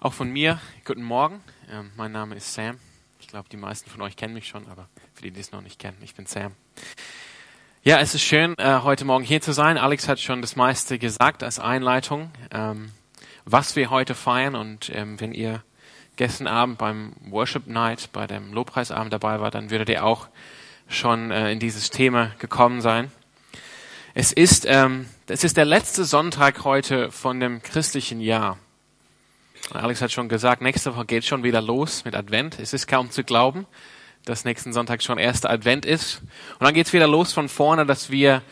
Auch von mir, guten Morgen. Ähm, mein Name ist Sam. Ich glaube, die meisten von euch kennen mich schon, aber für die, die es noch nicht kennen, ich bin Sam. Ja, es ist schön, äh, heute Morgen hier zu sein. Alex hat schon das meiste gesagt als Einleitung, ähm, was wir heute feiern. Und ähm, wenn ihr gestern Abend beim Worship Night, bei dem Lobpreisabend dabei war, dann würdet ihr auch schon äh, in dieses Thema gekommen sein. Es ist, ähm, es ist der letzte Sonntag heute von dem christlichen Jahr. Alex hat schon gesagt, nächste Woche geht schon wieder los mit Advent. Es ist kaum zu glauben, dass nächsten Sonntag schon erster Advent ist. Und dann geht's wieder los von vorne, dass wir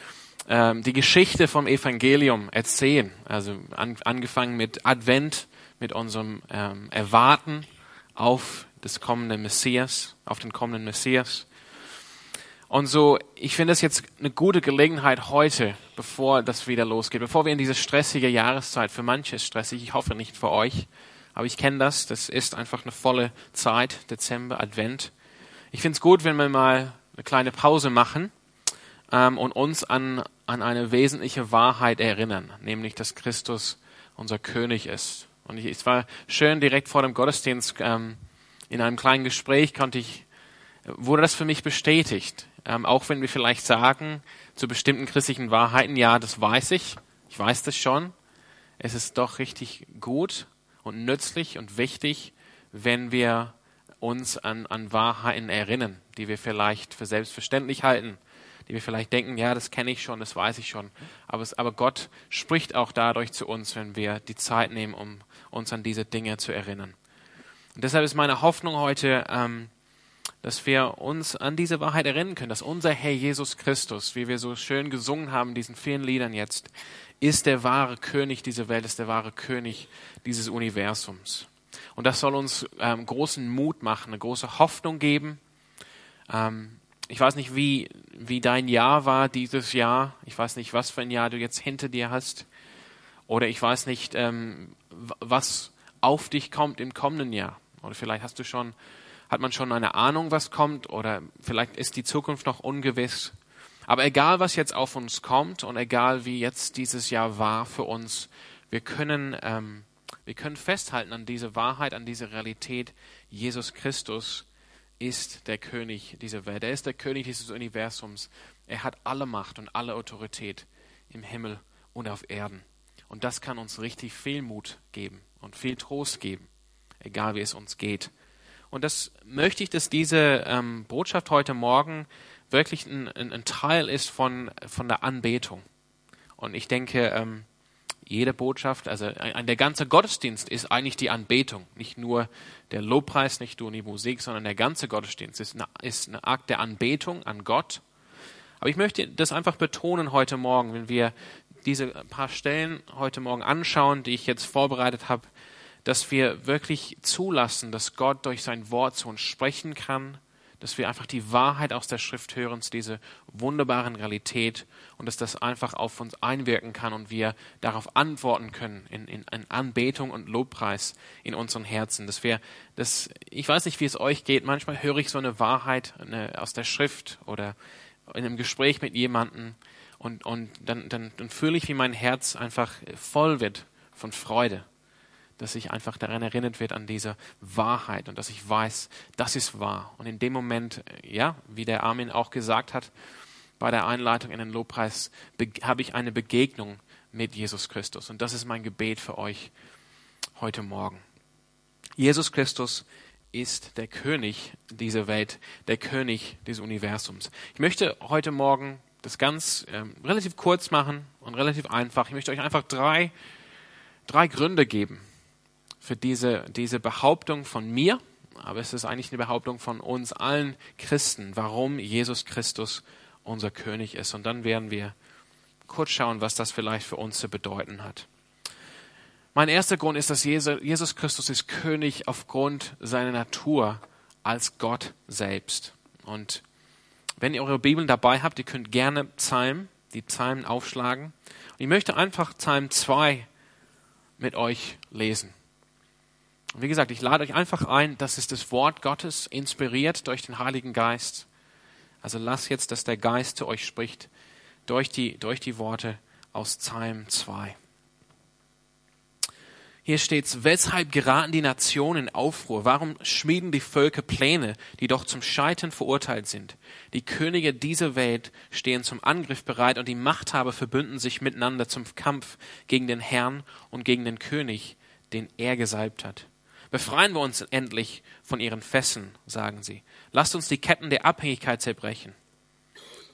ähm, die Geschichte vom Evangelium erzählen. Also an, angefangen mit Advent, mit unserem ähm, Erwarten auf das kommende Messias, auf den kommenden Messias. Und so, ich finde es jetzt eine gute Gelegenheit heute, bevor das wieder losgeht, bevor wir in diese stressige Jahreszeit, für manche ist stressig, ich hoffe nicht für euch, aber ich kenne das, das ist einfach eine volle Zeit, Dezember, Advent. Ich finde es gut, wenn wir mal eine kleine Pause machen ähm, und uns an, an eine wesentliche Wahrheit erinnern, nämlich, dass Christus unser König ist. Und ich, es war schön, direkt vor dem Gottesdienst, ähm, in einem kleinen Gespräch konnte ich, wurde das für mich bestätigt ähm, auch wenn wir vielleicht sagen zu bestimmten christlichen Wahrheiten, ja, das weiß ich, ich weiß das schon, es ist doch richtig gut und nützlich und wichtig, wenn wir uns an, an Wahrheiten erinnern, die wir vielleicht für selbstverständlich halten, die wir vielleicht denken, ja, das kenne ich schon, das weiß ich schon. Aber, es, aber Gott spricht auch dadurch zu uns, wenn wir die Zeit nehmen, um uns an diese Dinge zu erinnern. Und deshalb ist meine Hoffnung heute, ähm, dass wir uns an diese Wahrheit erinnern können, dass unser Herr Jesus Christus, wie wir so schön gesungen haben in diesen vielen Liedern jetzt, ist der wahre König dieser Welt, ist der wahre König dieses Universums. Und das soll uns ähm, großen Mut machen, eine große Hoffnung geben. Ähm, ich weiß nicht, wie, wie dein Jahr war dieses Jahr. Ich weiß nicht, was für ein Jahr du jetzt hinter dir hast. Oder ich weiß nicht, ähm, was auf dich kommt im kommenden Jahr. Oder vielleicht hast du schon hat man schon eine Ahnung, was kommt oder vielleicht ist die Zukunft noch ungewiss. Aber egal, was jetzt auf uns kommt und egal, wie jetzt dieses Jahr war für uns, wir können, ähm, wir können festhalten an diese Wahrheit, an diese Realität. Jesus Christus ist der König dieser Welt. Er ist der König dieses Universums. Er hat alle Macht und alle Autorität im Himmel und auf Erden. Und das kann uns richtig viel Mut geben und viel Trost geben, egal wie es uns geht. Und das möchte ich, dass diese ähm, Botschaft heute Morgen wirklich ein, ein, ein, Teil ist von, von der Anbetung. Und ich denke, ähm, jede Botschaft, also ein, der ganze Gottesdienst ist eigentlich die Anbetung. Nicht nur der Lobpreis, nicht nur die Musik, sondern der ganze Gottesdienst ist eine, ist eine Akt der Anbetung an Gott. Aber ich möchte das einfach betonen heute Morgen, wenn wir diese paar Stellen heute Morgen anschauen, die ich jetzt vorbereitet habe, dass wir wirklich zulassen, dass Gott durch sein Wort zu uns sprechen kann, dass wir einfach die Wahrheit aus der Schrift hören, diese wunderbaren Realität und dass das einfach auf uns einwirken kann und wir darauf antworten können in, in, in Anbetung und Lobpreis in unseren Herzen. Dass wir, das, ich weiß nicht, wie es euch geht, manchmal höre ich so eine Wahrheit eine, aus der Schrift oder in einem Gespräch mit jemandem und, und dann, dann, dann fühle ich, wie mein Herz einfach voll wird von Freude dass ich einfach daran erinnert wird an diese Wahrheit und dass ich weiß, das ist wahr. Und in dem Moment, ja, wie der Armin auch gesagt hat, bei der Einleitung in den Lobpreis habe ich eine Begegnung mit Jesus Christus. Und das ist mein Gebet für euch heute Morgen. Jesus Christus ist der König dieser Welt, der König des Universums. Ich möchte heute Morgen das ganz ähm, relativ kurz machen und relativ einfach. Ich möchte euch einfach drei, drei Gründe geben, für diese, diese Behauptung von mir, aber es ist eigentlich eine Behauptung von uns allen Christen, warum Jesus Christus unser König ist. Und dann werden wir kurz schauen, was das vielleicht für uns zu bedeuten hat. Mein erster Grund ist, dass Jesus Christus ist König aufgrund seiner Natur als Gott selbst. Und wenn ihr eure Bibeln dabei habt, ihr könnt gerne Psalm, die Psalmen aufschlagen. Und ich möchte einfach Psalm 2 mit euch lesen. Wie gesagt, ich lade euch einfach ein, das ist das Wort Gottes, inspiriert durch den Heiligen Geist. Also lasst jetzt, dass der Geist zu euch spricht, durch die, durch die Worte aus Psalm 2. Hier steht's, weshalb geraten die Nationen in Aufruhr? Warum schmieden die Völker Pläne, die doch zum Scheitern verurteilt sind? Die Könige dieser Welt stehen zum Angriff bereit und die Machthaber verbünden sich miteinander zum Kampf gegen den Herrn und gegen den König, den er gesalbt hat. Befreien wir uns endlich von ihren Fesseln, sagen sie. Lasst uns die Ketten der Abhängigkeit zerbrechen.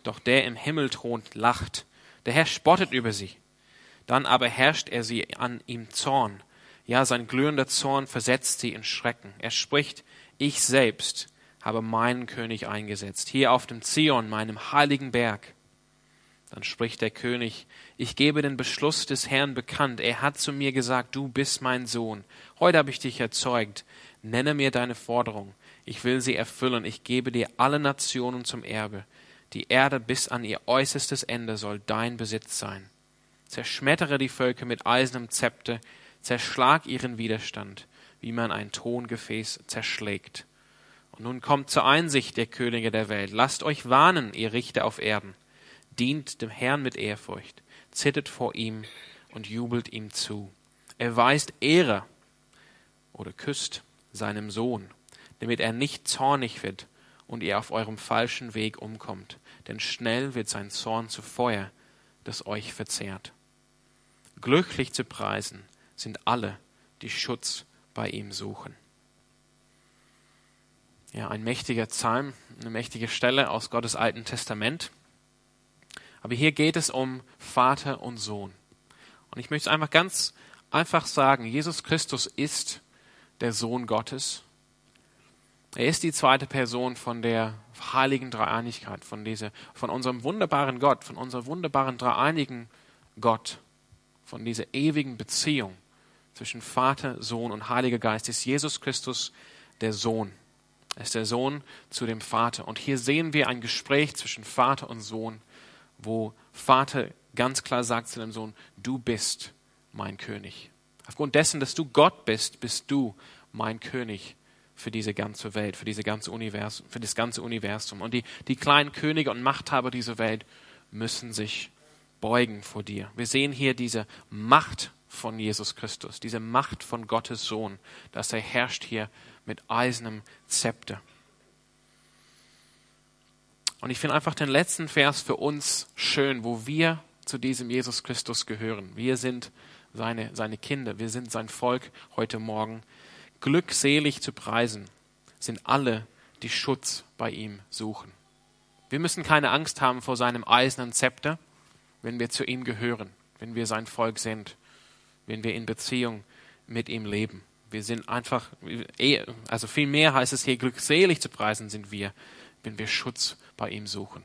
Doch der im Himmel thront, lacht. Der Herr spottet über sie. Dann aber herrscht er sie an ihm Zorn ja, sein glühender Zorn versetzt sie in Schrecken. Er spricht, ich selbst habe meinen König eingesetzt, hier auf dem Zion, meinem heiligen Berg. Dann spricht der König, ich gebe den Beschluss des Herrn bekannt. Er hat zu mir gesagt, du bist mein Sohn. Heute habe ich dich erzeugt. Nenne mir deine Forderung. Ich will sie erfüllen. Ich gebe dir alle Nationen zum Erbe. Die Erde bis an ihr äußerstes Ende soll dein Besitz sein. Zerschmettere die Völker mit eisernem Zepter zerschlag ihren Widerstand, wie man ein Tongefäß zerschlägt. Und nun kommt zur Einsicht der Könige der Welt. Lasst euch warnen, ihr Richter auf Erden. Dient dem Herrn mit Ehrfurcht, zittert vor ihm und jubelt ihm zu. Erweist Ehre oder küsst seinem Sohn, damit er nicht zornig wird und ihr auf eurem falschen Weg umkommt, denn schnell wird sein Zorn zu Feuer, das euch verzehrt. Glücklich zu preisen sind alle, die Schutz bei ihm suchen. Ja, ein mächtiger Psalm, eine mächtige Stelle aus Gottes Alten Testament. Aber hier geht es um Vater und Sohn. Und ich möchte es einfach ganz einfach sagen, Jesus Christus ist der Sohn Gottes. Er ist die zweite Person von der heiligen Dreieinigkeit, von, dieser, von unserem wunderbaren Gott, von unserem wunderbaren dreieinigen Gott, von dieser ewigen Beziehung zwischen Vater, Sohn und Heiliger Geist ist Jesus Christus der Sohn. Er ist der Sohn zu dem Vater. Und hier sehen wir ein Gespräch zwischen Vater und Sohn, wo Vater ganz klar sagt zu dem Sohn, du bist mein König. Aufgrund dessen, dass du Gott bist, bist du mein König für diese ganze Welt, für, diese ganze Universum, für das ganze Universum. Und die, die kleinen Könige und Machthaber dieser Welt müssen sich beugen vor dir. Wir sehen hier diese Macht von Jesus Christus, diese Macht von Gottes Sohn, dass er herrscht hier mit eisernem Zepter. Und ich finde einfach den letzten Vers für uns schön, wo wir zu diesem Jesus Christus gehören. Wir sind seine, seine Kinder, wir sind sein Volk heute Morgen. Glückselig zu preisen sind alle, die Schutz bei ihm suchen. Wir müssen keine Angst haben vor seinem eisernen Zepter, wenn wir zu ihm gehören, wenn wir sein Volk sind wenn wir in Beziehung mit ihm leben. Wir sind einfach, also viel mehr heißt es hier, glückselig zu preisen sind wir, wenn wir Schutz bei ihm suchen.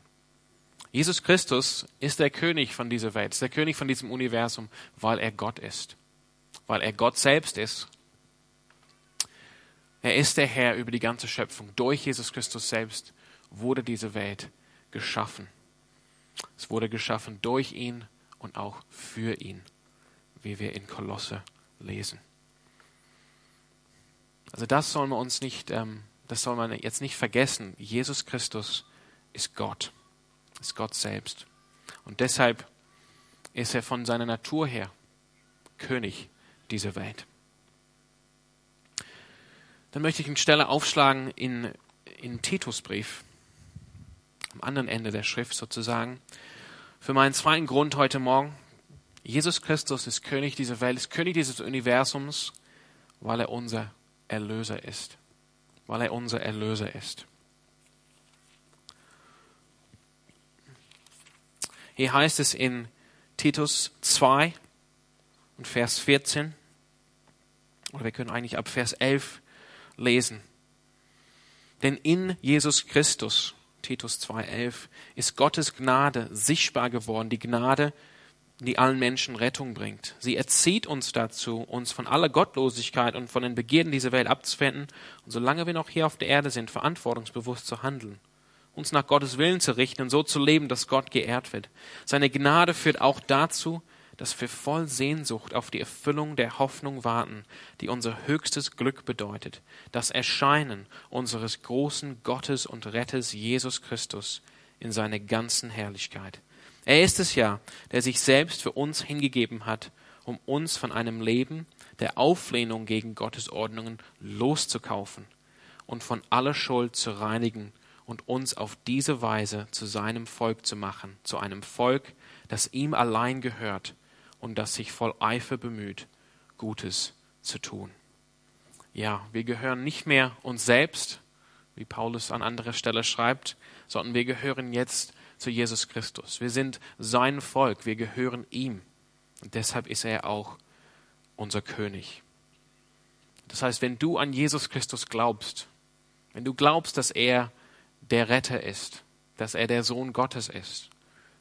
Jesus Christus ist der König von dieser Welt, ist der König von diesem Universum, weil er Gott ist, weil er Gott selbst ist. Er ist der Herr über die ganze Schöpfung. Durch Jesus Christus selbst wurde diese Welt geschaffen. Es wurde geschaffen durch ihn und auch für ihn wie wir in Kolosse lesen. Also das sollen wir uns nicht, ähm, das soll man jetzt nicht vergessen. Jesus Christus ist Gott, ist Gott selbst. Und deshalb ist er von seiner Natur her König dieser Welt. Dann möchte ich eine Stelle aufschlagen in, in Titusbrief, am anderen Ende der Schrift sozusagen, für meinen zweiten Grund heute Morgen. Jesus Christus ist König dieser Welt, ist König dieses Universums, weil er unser Erlöser ist. Weil er unser Erlöser ist. Hier heißt es in Titus 2 und Vers 14, oder wir können eigentlich ab Vers 11 lesen. Denn in Jesus Christus, Titus 2,11, ist Gottes Gnade sichtbar geworden, die Gnade, die allen Menschen Rettung bringt. Sie erzieht uns dazu, uns von aller Gottlosigkeit und von den Begierden dieser Welt abzuwenden und solange wir noch hier auf der Erde sind, verantwortungsbewusst zu handeln, uns nach Gottes Willen zu richten und so zu leben, dass Gott geehrt wird. Seine Gnade führt auch dazu, dass wir voll Sehnsucht auf die Erfüllung der Hoffnung warten, die unser höchstes Glück bedeutet, das Erscheinen unseres großen Gottes und Retters Jesus Christus in seiner ganzen Herrlichkeit. Er ist es ja, der sich selbst für uns hingegeben hat, um uns von einem Leben der Auflehnung gegen Gottes Ordnungen loszukaufen und von aller Schuld zu reinigen und uns auf diese Weise zu seinem Volk zu machen, zu einem Volk, das ihm allein gehört und das sich voll Eifer bemüht, Gutes zu tun. Ja, wir gehören nicht mehr uns selbst, wie Paulus an anderer Stelle schreibt, sondern wir gehören jetzt zu Jesus Christus. Wir sind sein Volk, wir gehören ihm. Und deshalb ist er auch unser König. Das heißt, wenn du an Jesus Christus glaubst, wenn du glaubst, dass er der Retter ist, dass er der Sohn Gottes ist,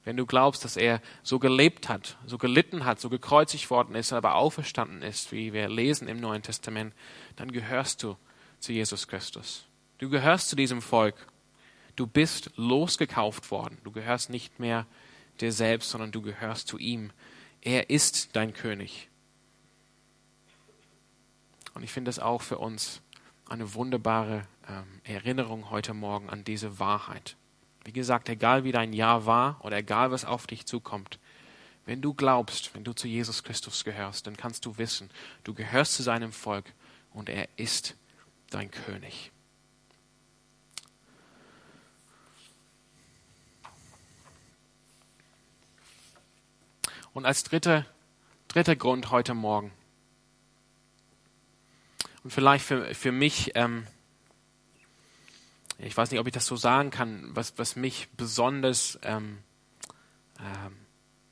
wenn du glaubst, dass er so gelebt hat, so gelitten hat, so gekreuzigt worden ist, aber auferstanden ist, wie wir lesen im Neuen Testament, dann gehörst du zu Jesus Christus. Du gehörst zu diesem Volk. Du bist losgekauft worden. Du gehörst nicht mehr dir selbst, sondern du gehörst zu ihm. Er ist dein König. Und ich finde es auch für uns eine wunderbare ähm, Erinnerung heute Morgen an diese Wahrheit. Wie gesagt, egal wie dein Jahr war oder egal was auf dich zukommt, wenn du glaubst, wenn du zu Jesus Christus gehörst, dann kannst du wissen, du gehörst zu seinem Volk und er ist dein König. Und als dritter, dritter Grund heute Morgen, und vielleicht für, für mich, ähm, ich weiß nicht, ob ich das so sagen kann, was, was mich besonders ähm, ähm,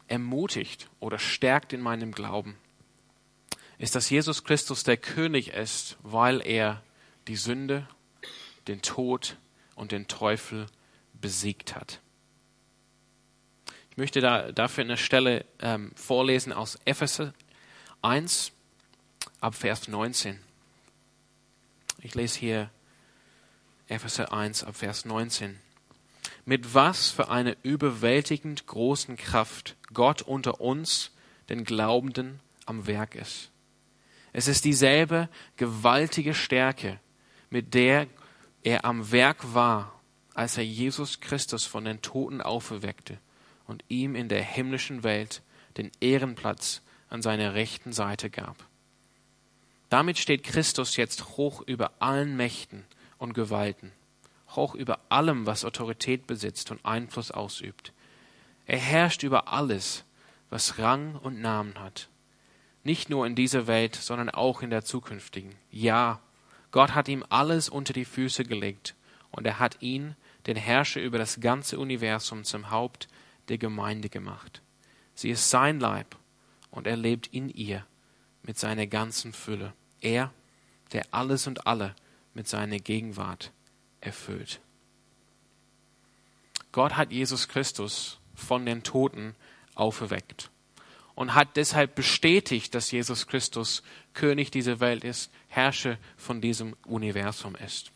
ermutigt oder stärkt in meinem Glauben, ist, dass Jesus Christus der König ist, weil er die Sünde, den Tod und den Teufel besiegt hat. Ich möchte da, dafür eine Stelle ähm, vorlesen aus Epheser 1 ab Vers 19. Ich lese hier Epheser 1 ab Vers 19. Mit was für einer überwältigend großen Kraft Gott unter uns, den Glaubenden, am Werk ist. Es ist dieselbe gewaltige Stärke, mit der er am Werk war, als er Jesus Christus von den Toten auferweckte und ihm in der himmlischen Welt den Ehrenplatz an seiner rechten Seite gab. Damit steht Christus jetzt hoch über allen Mächten und Gewalten, hoch über allem, was Autorität besitzt und Einfluss ausübt. Er herrscht über alles, was Rang und Namen hat. Nicht nur in dieser Welt, sondern auch in der zukünftigen. Ja, Gott hat ihm alles unter die Füße gelegt und er hat ihn, den Herrscher über das ganze Universum, zum Haupt der Gemeinde gemacht. Sie ist sein Leib und er lebt in ihr mit seiner ganzen Fülle. Er, der alles und alle mit seiner Gegenwart erfüllt. Gott hat Jesus Christus von den Toten auferweckt und hat deshalb bestätigt, dass Jesus Christus König dieser Welt ist, Herrscher von diesem Universum ist.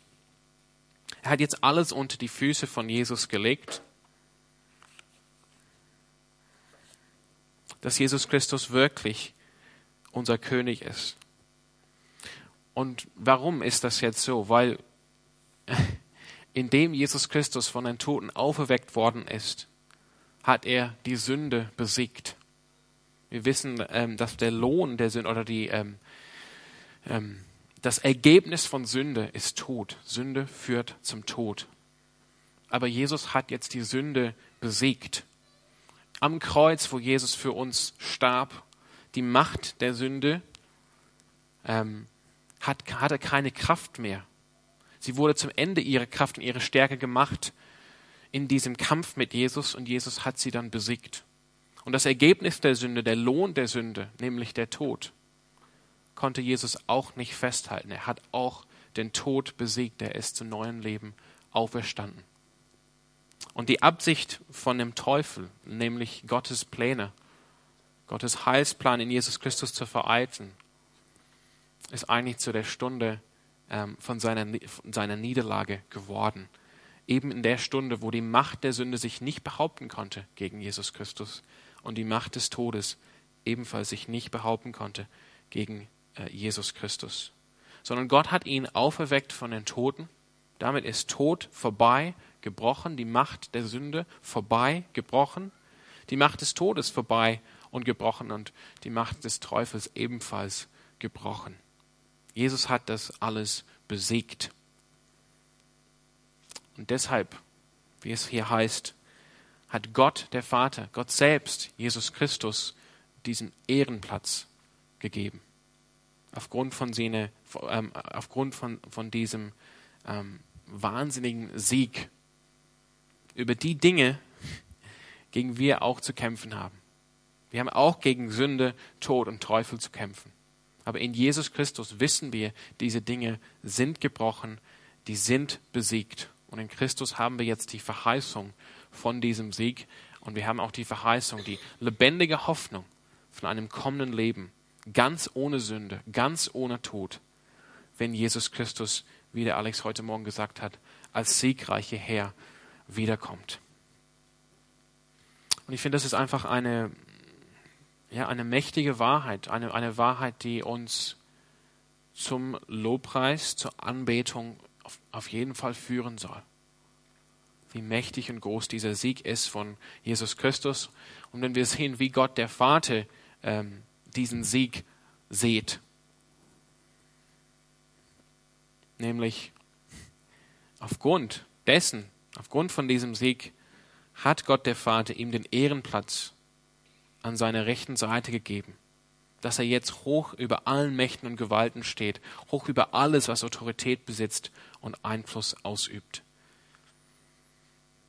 Er hat jetzt alles unter die Füße von Jesus gelegt, dass Jesus Christus wirklich unser König ist. Und warum ist das jetzt so? Weil indem Jesus Christus von den Toten auferweckt worden ist, hat er die Sünde besiegt. Wir wissen, ähm, dass der Lohn der Sünde oder die, ähm, ähm, das Ergebnis von Sünde ist Tod. Sünde führt zum Tod. Aber Jesus hat jetzt die Sünde besiegt. Am Kreuz, wo Jesus für uns starb, die Macht der Sünde ähm, hat, hatte keine Kraft mehr. Sie wurde zum Ende ihrer Kraft und ihrer Stärke gemacht in diesem Kampf mit Jesus und Jesus hat sie dann besiegt. Und das Ergebnis der Sünde, der Lohn der Sünde, nämlich der Tod, konnte Jesus auch nicht festhalten. Er hat auch den Tod besiegt. Er ist zum neuen Leben auferstanden. Und die Absicht von dem Teufel, nämlich Gottes Pläne, Gottes Heilsplan in Jesus Christus zu vereiteln, ist eigentlich zu der Stunde ähm, von, seiner, von seiner Niederlage geworden. Eben in der Stunde, wo die Macht der Sünde sich nicht behaupten konnte gegen Jesus Christus und die Macht des Todes ebenfalls sich nicht behaupten konnte gegen äh, Jesus Christus. Sondern Gott hat ihn auferweckt von den Toten. Damit ist Tod vorbei, gebrochen, die Macht der Sünde vorbei, gebrochen, die Macht des Todes vorbei und gebrochen und die Macht des Teufels ebenfalls gebrochen. Jesus hat das alles besiegt. Und deshalb, wie es hier heißt, hat Gott, der Vater, Gott selbst, Jesus Christus, diesen Ehrenplatz gegeben. Aufgrund von, seine, ähm, aufgrund von, von diesem ähm, wahnsinnigen Sieg über die Dinge, gegen wir auch zu kämpfen haben. Wir haben auch gegen Sünde, Tod und Teufel zu kämpfen. Aber in Jesus Christus wissen wir, diese Dinge sind gebrochen, die sind besiegt. Und in Christus haben wir jetzt die Verheißung von diesem Sieg. Und wir haben auch die Verheißung, die lebendige Hoffnung von einem kommenden Leben, ganz ohne Sünde, ganz ohne Tod, wenn Jesus Christus, wie der Alex heute Morgen gesagt hat, als siegreiche Herr wiederkommt. Und ich finde, das ist einfach eine, ja, eine mächtige Wahrheit, eine, eine Wahrheit, die uns zum Lobpreis, zur Anbetung auf, auf jeden Fall führen soll. Wie mächtig und groß dieser Sieg ist von Jesus Christus. Und wenn wir sehen, wie Gott der Vater ähm, diesen Sieg seht, nämlich aufgrund dessen, aufgrund von diesem Sieg, hat Gott der Vater ihm den Ehrenplatz an seiner rechten Seite gegeben, dass er jetzt hoch über allen Mächten und Gewalten steht, hoch über alles, was Autorität besitzt und Einfluss ausübt.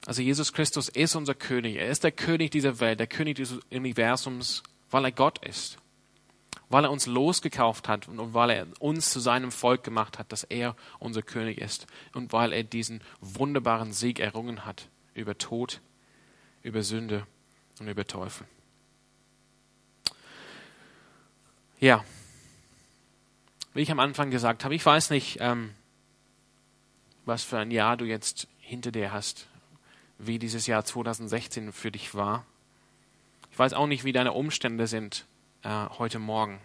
Also Jesus Christus ist unser König. Er ist der König dieser Welt, der König des Universums, weil er Gott ist. Weil er uns losgekauft hat und weil er uns zu seinem Volk gemacht hat, dass er unser König ist. Und weil er diesen wunderbaren Sieg errungen hat über Tod, über Sünde und über Teufel. Ja, wie ich am Anfang gesagt habe, ich weiß nicht, ähm, was für ein Jahr du jetzt hinter dir hast, wie dieses Jahr 2016 für dich war. Ich weiß auch nicht, wie deine Umstände sind äh, heute Morgen.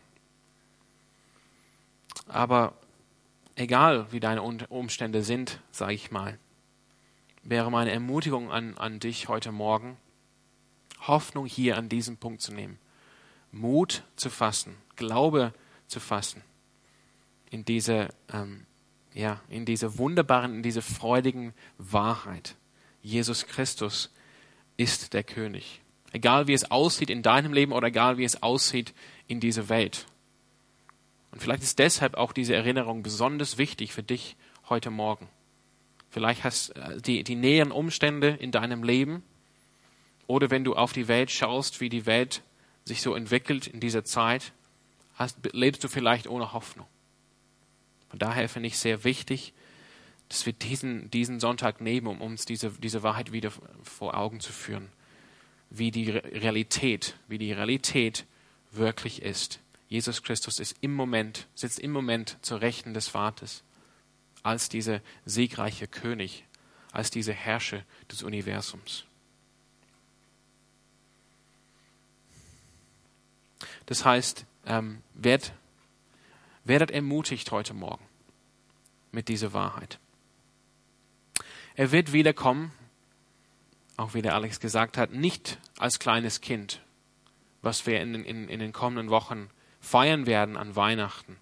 Aber egal, wie deine Umstände sind, sage ich mal, wäre meine Ermutigung an, an dich heute Morgen, Hoffnung hier an diesem Punkt zu nehmen, Mut zu fassen, Glaube zu fassen in diese, ähm, ja, in diese wunderbaren, in diese freudigen Wahrheit. Jesus Christus ist der König. Egal wie es aussieht in deinem Leben oder egal wie es aussieht in dieser Welt. Und vielleicht ist deshalb auch diese Erinnerung besonders wichtig für dich heute Morgen. Vielleicht hast äh, die, die näheren Umstände in deinem Leben oder wenn du auf die Welt schaust, wie die Welt sich so entwickelt in dieser Zeit, hast, lebst du vielleicht ohne Hoffnung. Von daher finde ich sehr wichtig, dass wir diesen, diesen Sonntag nehmen, um uns diese, diese Wahrheit wieder vor Augen zu führen, wie die Realität, wie die Realität wirklich ist. Jesus Christus ist im Moment, sitzt im Moment zur Rechten des Vaters als dieser siegreiche König, als dieser Herrscher des Universums. Das heißt, ähm, werd, werdet ermutigt heute Morgen mit dieser Wahrheit. Er wird wiederkommen, auch wie der Alex gesagt hat, nicht als kleines Kind, was wir in, in, in den kommenden Wochen feiern werden an Weihnachten,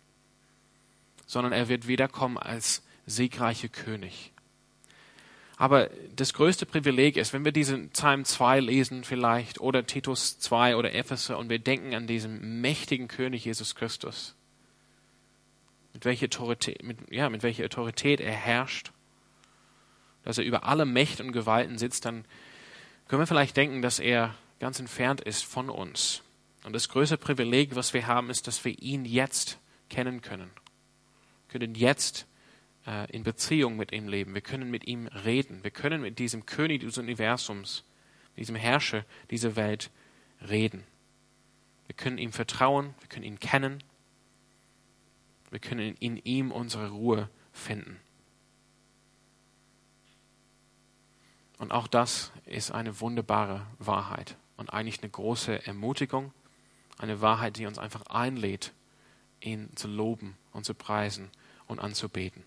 sondern er wird wiederkommen als siegreiche König. Aber das größte Privileg ist, wenn wir diesen Psalm 2 lesen vielleicht oder Titus 2 oder Epheser und wir denken an diesen mächtigen König Jesus Christus, mit welcher Autorität, mit, ja, mit welcher Autorität er herrscht, dass er über alle Mächte und Gewalten sitzt, dann können wir vielleicht denken, dass er ganz entfernt ist von uns. Und das größte Privileg, was wir haben, ist, dass wir ihn jetzt kennen können. Wir können jetzt äh, in Beziehung mit ihm leben. Wir können mit ihm reden. Wir können mit diesem König des Universums, diesem Herrscher dieser Welt reden. Wir können ihm vertrauen, wir können ihn kennen. Wir können in ihm unsere Ruhe finden. Und auch das ist eine wunderbare Wahrheit und eigentlich eine große Ermutigung, eine Wahrheit, die uns einfach einlädt, ihn zu loben und zu preisen und anzubeten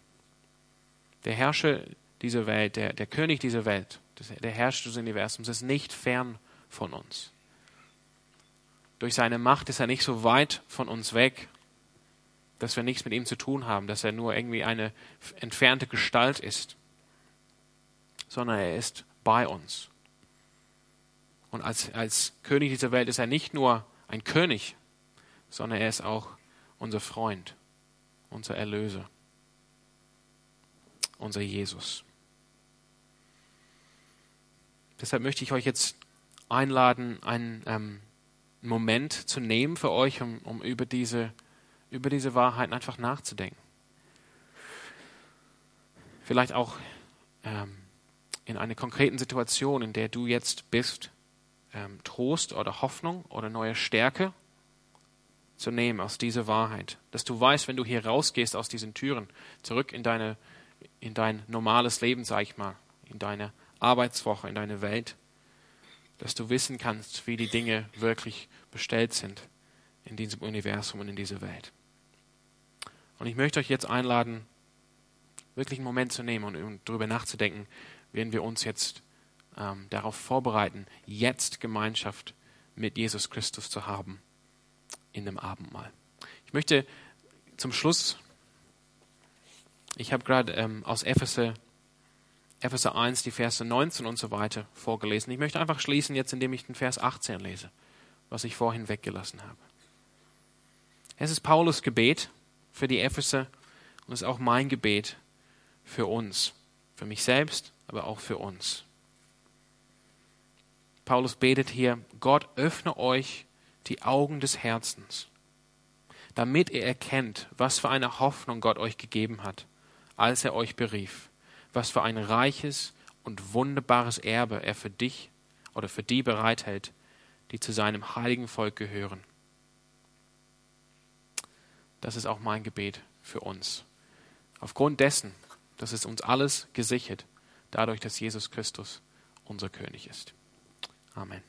der Herrscher dieser Welt, der, der König dieser Welt, der Herrscher des Universums ist nicht fern von uns. Durch seine Macht ist er nicht so weit von uns weg, dass wir nichts mit ihm zu tun haben, dass er nur irgendwie eine entfernte Gestalt ist, sondern er ist bei uns. Und als, als König dieser Welt ist er nicht nur ein König, sondern er ist auch unser Freund, unser Erlöser, unser Jesus. Deshalb möchte ich euch jetzt einladen, einen ähm, Moment zu nehmen für euch, um, um über, diese, über diese Wahrheiten einfach nachzudenken. Vielleicht auch ähm, in einer konkreten Situation, in der du jetzt bist, ähm, Trost oder Hoffnung oder neue Stärke zu nehmen aus dieser Wahrheit. Dass du weißt, wenn du hier rausgehst aus diesen Türen, zurück in, deine, in dein normales Leben, sag ich mal, in deine Arbeitswoche, in deine Welt, dass du wissen kannst, wie die Dinge wirklich bestellt sind in diesem Universum und in dieser Welt. Und ich möchte euch jetzt einladen, wirklich einen Moment zu nehmen und, und darüber nachzudenken, werden wir uns jetzt ähm, darauf vorbereiten, jetzt Gemeinschaft mit Jesus Christus zu haben in dem Abendmahl. Ich möchte zum Schluss, ich habe gerade ähm, aus Epheser, Epheser 1 die Verse 19 und so weiter vorgelesen. Ich möchte einfach schließen jetzt, indem ich den Vers 18 lese, was ich vorhin weggelassen habe. Es ist Paulus Gebet für die Epheser und es ist auch mein Gebet für uns, für mich selbst, aber auch für uns. Paulus betet hier, Gott öffne euch die Augen des Herzens, damit ihr erkennt, was für eine Hoffnung Gott euch gegeben hat, als er euch berief, was für ein reiches und wunderbares Erbe er für dich oder für die bereithält, die zu seinem heiligen Volk gehören. Das ist auch mein Gebet für uns. Aufgrund dessen, dass es uns alles gesichert, dadurch, dass Jesus Christus unser König ist. Amen.